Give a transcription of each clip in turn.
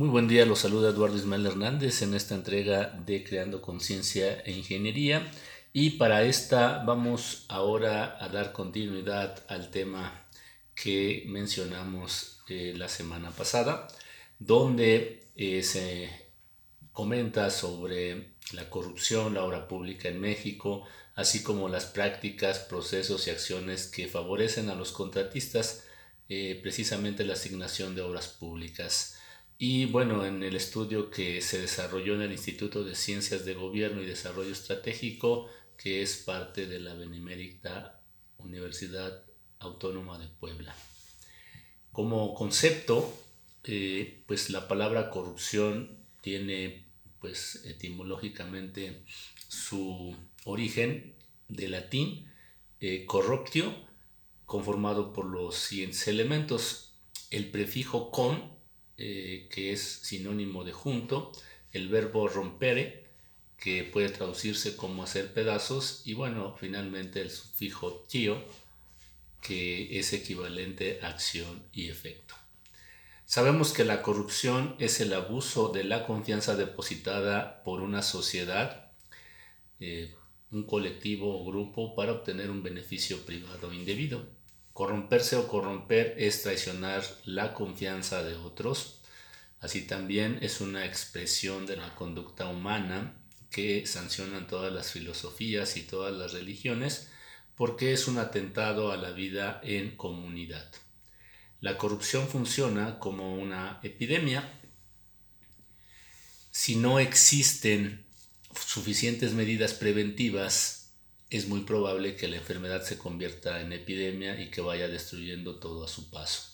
Muy buen día, los saluda Eduardo Ismael Hernández en esta entrega de Creando Conciencia e Ingeniería. Y para esta vamos ahora a dar continuidad al tema que mencionamos eh, la semana pasada, donde eh, se comenta sobre la corrupción, la obra pública en México, así como las prácticas, procesos y acciones que favorecen a los contratistas eh, precisamente la asignación de obras públicas. Y bueno, en el estudio que se desarrolló en el Instituto de Ciencias de Gobierno y Desarrollo Estratégico, que es parte de la Benemérita Universidad Autónoma de Puebla. Como concepto, eh, pues la palabra corrupción tiene pues etimológicamente su origen de latín eh, corruptio, conformado por los siguientes elementos. El prefijo con eh, que es sinónimo de junto, el verbo rompere, que puede traducirse como hacer pedazos, y bueno, finalmente el sufijo tío, que es equivalente a acción y efecto. Sabemos que la corrupción es el abuso de la confianza depositada por una sociedad, eh, un colectivo o grupo para obtener un beneficio privado indebido. Corromperse o corromper es traicionar la confianza de otros. Así también es una expresión de la conducta humana que sancionan todas las filosofías y todas las religiones porque es un atentado a la vida en comunidad. La corrupción funciona como una epidemia. Si no existen suficientes medidas preventivas es muy probable que la enfermedad se convierta en epidemia y que vaya destruyendo todo a su paso.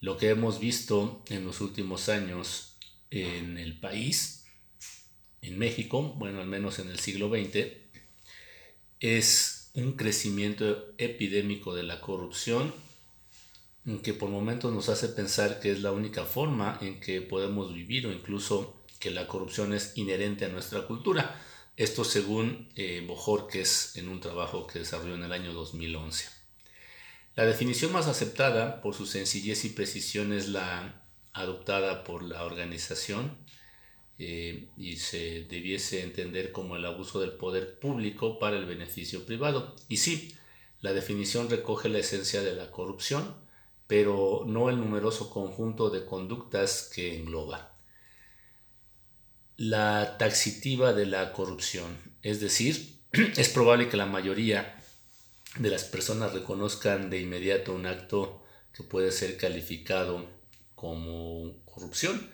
Lo que hemos visto en los últimos años en el país, en México, bueno, al menos en el siglo XX, es un crecimiento epidémico de la corrupción que por momentos nos hace pensar que es la única forma en que podemos vivir o incluso que la corrupción es inherente a nuestra cultura. Esto según eh, en un trabajo que desarrolló en el año 2011. La definición más aceptada por su sencillez y precisión es la adoptada por la organización eh, y se debiese entender como el abuso del poder público para el beneficio privado. Y sí, la definición recoge la esencia de la corrupción, pero no el numeroso conjunto de conductas que engloba la taxitiva de la corrupción. Es decir, es probable que la mayoría de las personas reconozcan de inmediato un acto que puede ser calificado como corrupción,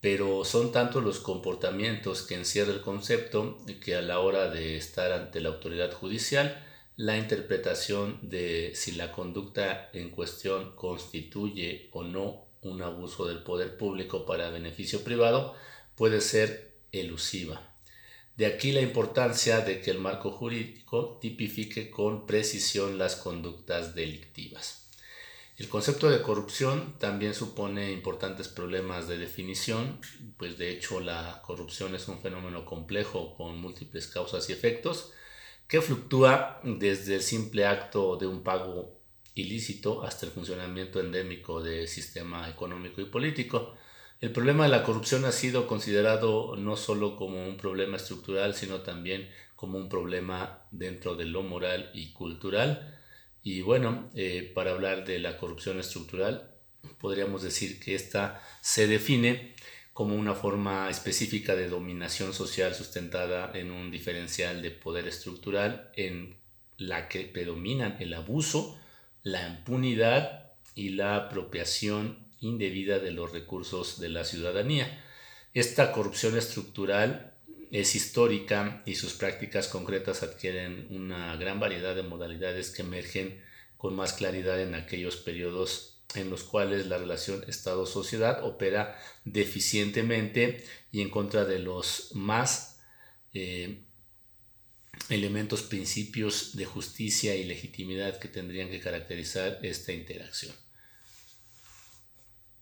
pero son tantos los comportamientos que encierra el concepto que a la hora de estar ante la autoridad judicial, la interpretación de si la conducta en cuestión constituye o no un abuso del poder público para beneficio privado puede ser elusiva. De aquí la importancia de que el marco jurídico tipifique con precisión las conductas delictivas. El concepto de corrupción también supone importantes problemas de definición, pues de hecho la corrupción es un fenómeno complejo con múltiples causas y efectos que fluctúa desde el simple acto de un pago ilícito hasta el funcionamiento endémico del sistema económico y político. El problema de la corrupción ha sido considerado no solo como un problema estructural, sino también como un problema dentro de lo moral y cultural. Y bueno, eh, para hablar de la corrupción estructural, podríamos decir que esta se define como una forma específica de dominación social sustentada en un diferencial de poder estructural en la que predominan el abuso, la impunidad y la apropiación indebida de los recursos de la ciudadanía. Esta corrupción estructural es histórica y sus prácticas concretas adquieren una gran variedad de modalidades que emergen con más claridad en aquellos periodos en los cuales la relación Estado-sociedad opera deficientemente y en contra de los más eh, elementos, principios de justicia y legitimidad que tendrían que caracterizar esta interacción.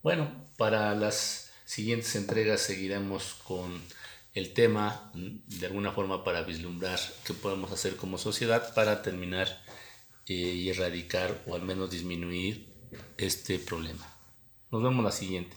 Bueno, para las siguientes entregas seguiremos con el tema de alguna forma para vislumbrar qué podemos hacer como sociedad para terminar eh, y erradicar o al menos disminuir este problema. Nos vemos la siguiente.